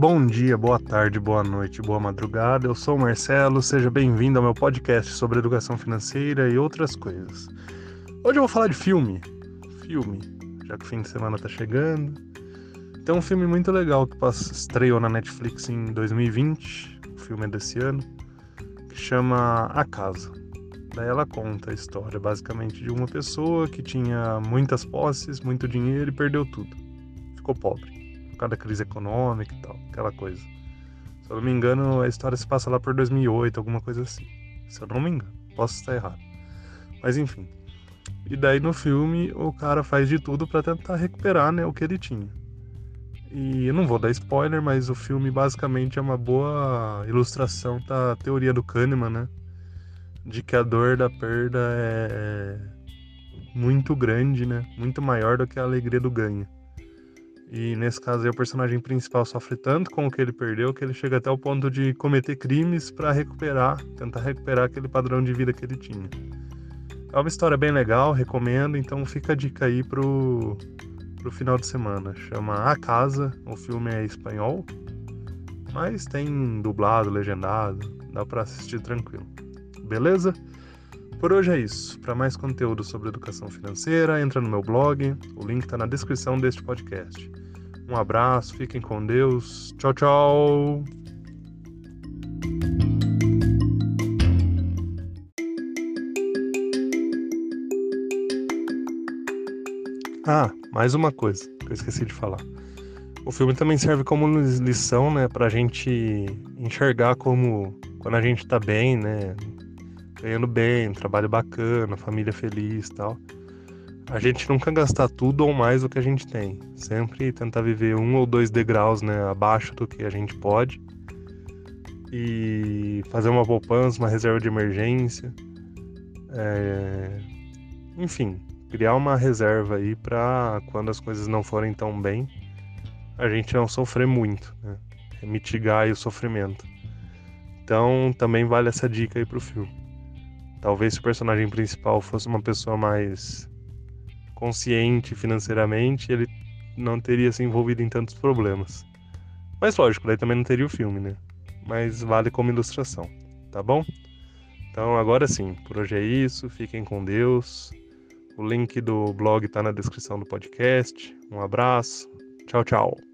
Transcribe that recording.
Bom dia, boa tarde, boa noite, boa madrugada. Eu sou o Marcelo, seja bem-vindo ao meu podcast sobre educação financeira e outras coisas. Hoje eu vou falar de filme. Filme, já que o fim de semana tá chegando. Tem um filme muito legal que estreou na Netflix em 2020, o filme é desse ano, que chama A Casa. Daí ela conta a história basicamente de uma pessoa que tinha muitas posses, muito dinheiro e perdeu tudo. Ficou pobre causa da crise econômica e tal, aquela coisa. Se eu não me engano, a história se passa lá por 2008, alguma coisa assim. Se eu não me engano, posso estar errado. Mas enfim. E daí no filme o cara faz de tudo para tentar recuperar, né, o que ele tinha. E eu não vou dar spoiler, mas o filme basicamente é uma boa ilustração da teoria do Kahneman, né? De que a dor da perda é muito grande, né? Muito maior do que a alegria do ganho. E nesse caso aí, o personagem principal sofre tanto com o que ele perdeu que ele chega até o ponto de cometer crimes para recuperar, tentar recuperar aquele padrão de vida que ele tinha. É uma história bem legal, recomendo, então fica a dica aí pro, pro final de semana. Chama A Casa, o filme é espanhol, mas tem dublado, legendado, dá para assistir tranquilo. Beleza? Por hoje é isso. Para mais conteúdo sobre educação financeira, entra no meu blog, o link está na descrição deste podcast. Um abraço, fiquem com Deus. Tchau, tchau. Ah, mais uma coisa que eu esqueci de falar. O filme também serve como lição, né, pra gente enxergar como quando a gente tá bem, né, ganhando bem, trabalho bacana, família feliz tal a gente nunca gastar tudo ou mais do que a gente tem. Sempre tentar viver um ou dois degraus né, abaixo do que a gente pode. E fazer uma poupança, uma reserva de emergência. É... Enfim, criar uma reserva aí para quando as coisas não forem tão bem, a gente não sofrer muito, né? É mitigar o sofrimento. Então também vale essa dica aí pro filme. Talvez se o personagem principal fosse uma pessoa mais consciente financeiramente, ele não teria se envolvido em tantos problemas. Mas lógico, daí também não teria o filme, né? Mas vale como ilustração, tá bom? Então agora sim, por hoje é isso, fiquem com Deus. O link do blog tá na descrição do podcast. Um abraço, tchau, tchau.